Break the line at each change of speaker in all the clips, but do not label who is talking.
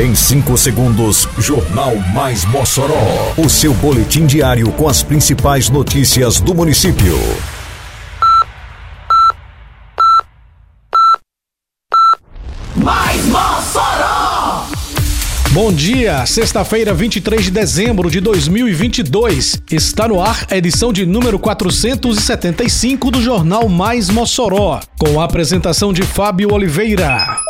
Em 5 segundos, Jornal Mais Mossoró. O seu boletim diário com as principais notícias do município.
Mais Mossoró!
Bom dia, sexta-feira, 23 de dezembro de 2022. Está no ar a edição de número 475 do Jornal Mais Mossoró, com a apresentação de Fábio Oliveira.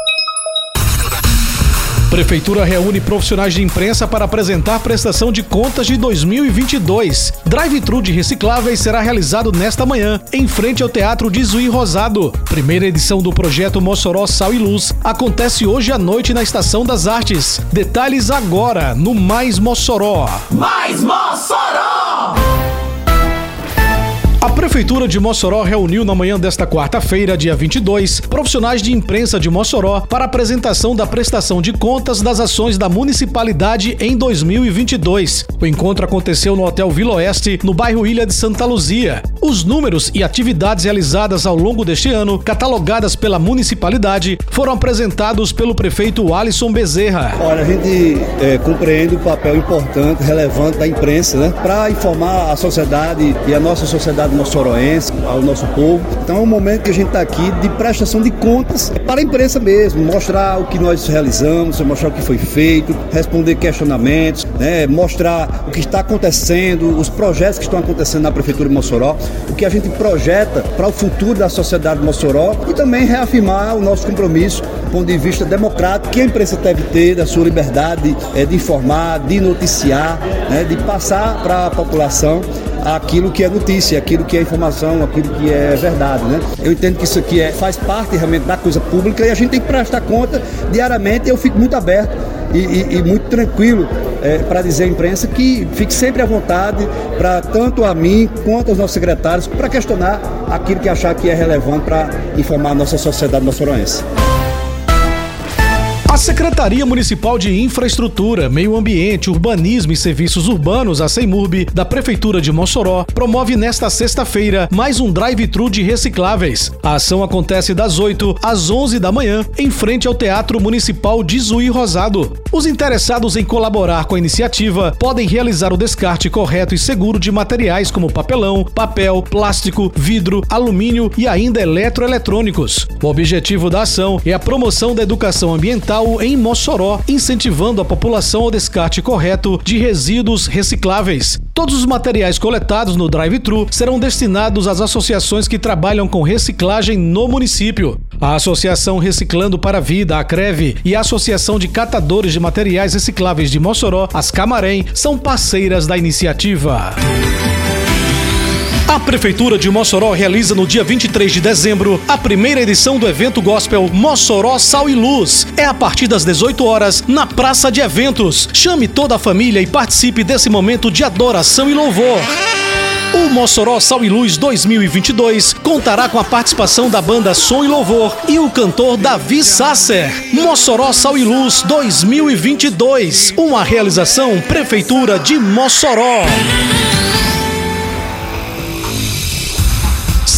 Prefeitura reúne profissionais de imprensa para apresentar prestação de contas de 2022. Drive-thru de recicláveis será realizado nesta manhã, em frente ao Teatro de Zuí Rosado. Primeira edição do projeto Mossoró Sal e Luz acontece hoje à noite na Estação das Artes. Detalhes agora no Mais Mossoró.
Mais Mossoró!
A Prefeitura de Mossoró reuniu na manhã desta quarta-feira, dia 22, profissionais de imprensa de Mossoró para apresentação da prestação de contas das ações da municipalidade em 2022. O encontro aconteceu no Hotel Vila Oeste, no bairro Ilha de Santa Luzia. Os números e atividades realizadas ao longo deste ano, catalogadas pela municipalidade, foram apresentados pelo prefeito Alisson Bezerra.
Olha, a gente é, compreende o papel importante, relevante da imprensa, né? Para informar a sociedade e a nossa sociedade moçoroense, ao nosso povo. Então é um momento que a gente está aqui de prestação de contas para a imprensa mesmo, mostrar o que nós realizamos, mostrar o que foi feito, responder questionamentos, né? mostrar o que está acontecendo, os projetos que estão acontecendo na Prefeitura de Mossoró, o que a gente projeta para o futuro da sociedade de Mossoró e também reafirmar o nosso compromisso do ponto de vista democrático que a imprensa deve ter, da sua liberdade é, de informar, de noticiar, né? de passar para a população aquilo que é notícia, aquilo que é informação, aquilo que é verdade, né? Eu entendo que isso aqui é, faz parte realmente da coisa pública e a gente tem que prestar conta diariamente. Eu fico muito aberto e, e, e muito tranquilo é, para dizer à imprensa que fique sempre à vontade para tanto a mim quanto aos nossos secretários para questionar aquilo que achar que é relevante para informar a nossa sociedade moçoroense.
A Secretaria Municipal de Infraestrutura, Meio Ambiente, Urbanismo e Serviços Urbanos, a CEMURB, da Prefeitura de Mossoró, promove nesta sexta-feira mais um drive-thru de recicláveis. A ação acontece das 8 às 11 da manhã, em frente ao Teatro Municipal de Zuí Rosado. Os interessados em colaborar com a iniciativa podem realizar o descarte correto e seguro de materiais como papelão, papel, plástico, vidro, alumínio e ainda eletroeletrônicos. O objetivo da ação é a promoção da educação ambiental em Mossoró, incentivando a população ao descarte correto de resíduos recicláveis. Todos os materiais coletados no drive-thru serão destinados às associações que trabalham com reciclagem no município. A Associação Reciclando para a Vida, a CREV, e a Associação de Catadores de Materiais Recicláveis de Mossoró, as Camarém, são parceiras da iniciativa. A Prefeitura de Mossoró realiza no dia 23 de dezembro a primeira edição do evento gospel Mossoró Sal e Luz. É a partir das 18 horas na Praça de Eventos. Chame toda a família e participe desse momento de adoração e louvor. O Mossoró Sal e Luz 2022 contará com a participação da banda Som e Louvor e o cantor Davi Sasser. Mossoró Sal e Luz 2022, uma realização Prefeitura de Mossoró.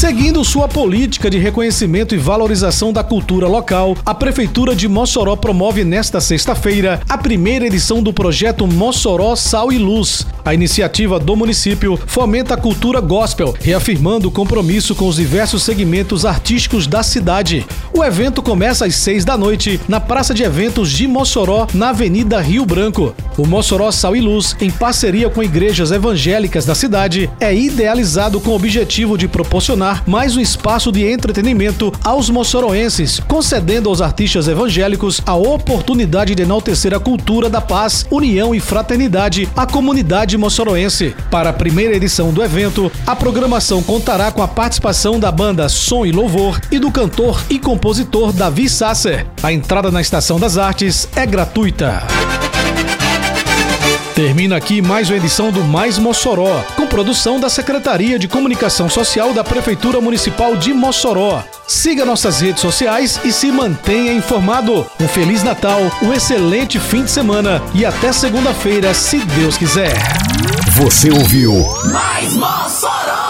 Seguindo sua política de reconhecimento e valorização da cultura local, a Prefeitura de Mossoró promove nesta sexta-feira a primeira edição do projeto Mossoró Sal e Luz. A iniciativa do município fomenta a cultura gospel, reafirmando o compromisso com os diversos segmentos artísticos da cidade. O evento começa às seis da noite na Praça de Eventos de Mossoró, na Avenida Rio Branco. O Mossoró Sal e Luz, em parceria com igrejas evangélicas da cidade, é idealizado com o objetivo de proporcionar mais um espaço de entretenimento aos moçoroenses, concedendo aos artistas evangélicos a oportunidade de enaltecer a cultura da paz, união e fraternidade à comunidade moçoroense. Para a primeira edição do evento, a programação contará com a participação da banda Som e Louvor e do cantor e compositor Davi Sasser. A entrada na Estação das Artes é gratuita. Termina aqui mais uma edição do Mais Mossoró, com produção da Secretaria de Comunicação Social da Prefeitura Municipal de Mossoró. Siga nossas redes sociais e se mantenha informado. Um Feliz Natal, um excelente fim de semana e até segunda-feira, se Deus quiser.
Você ouviu
Mais Mossoró!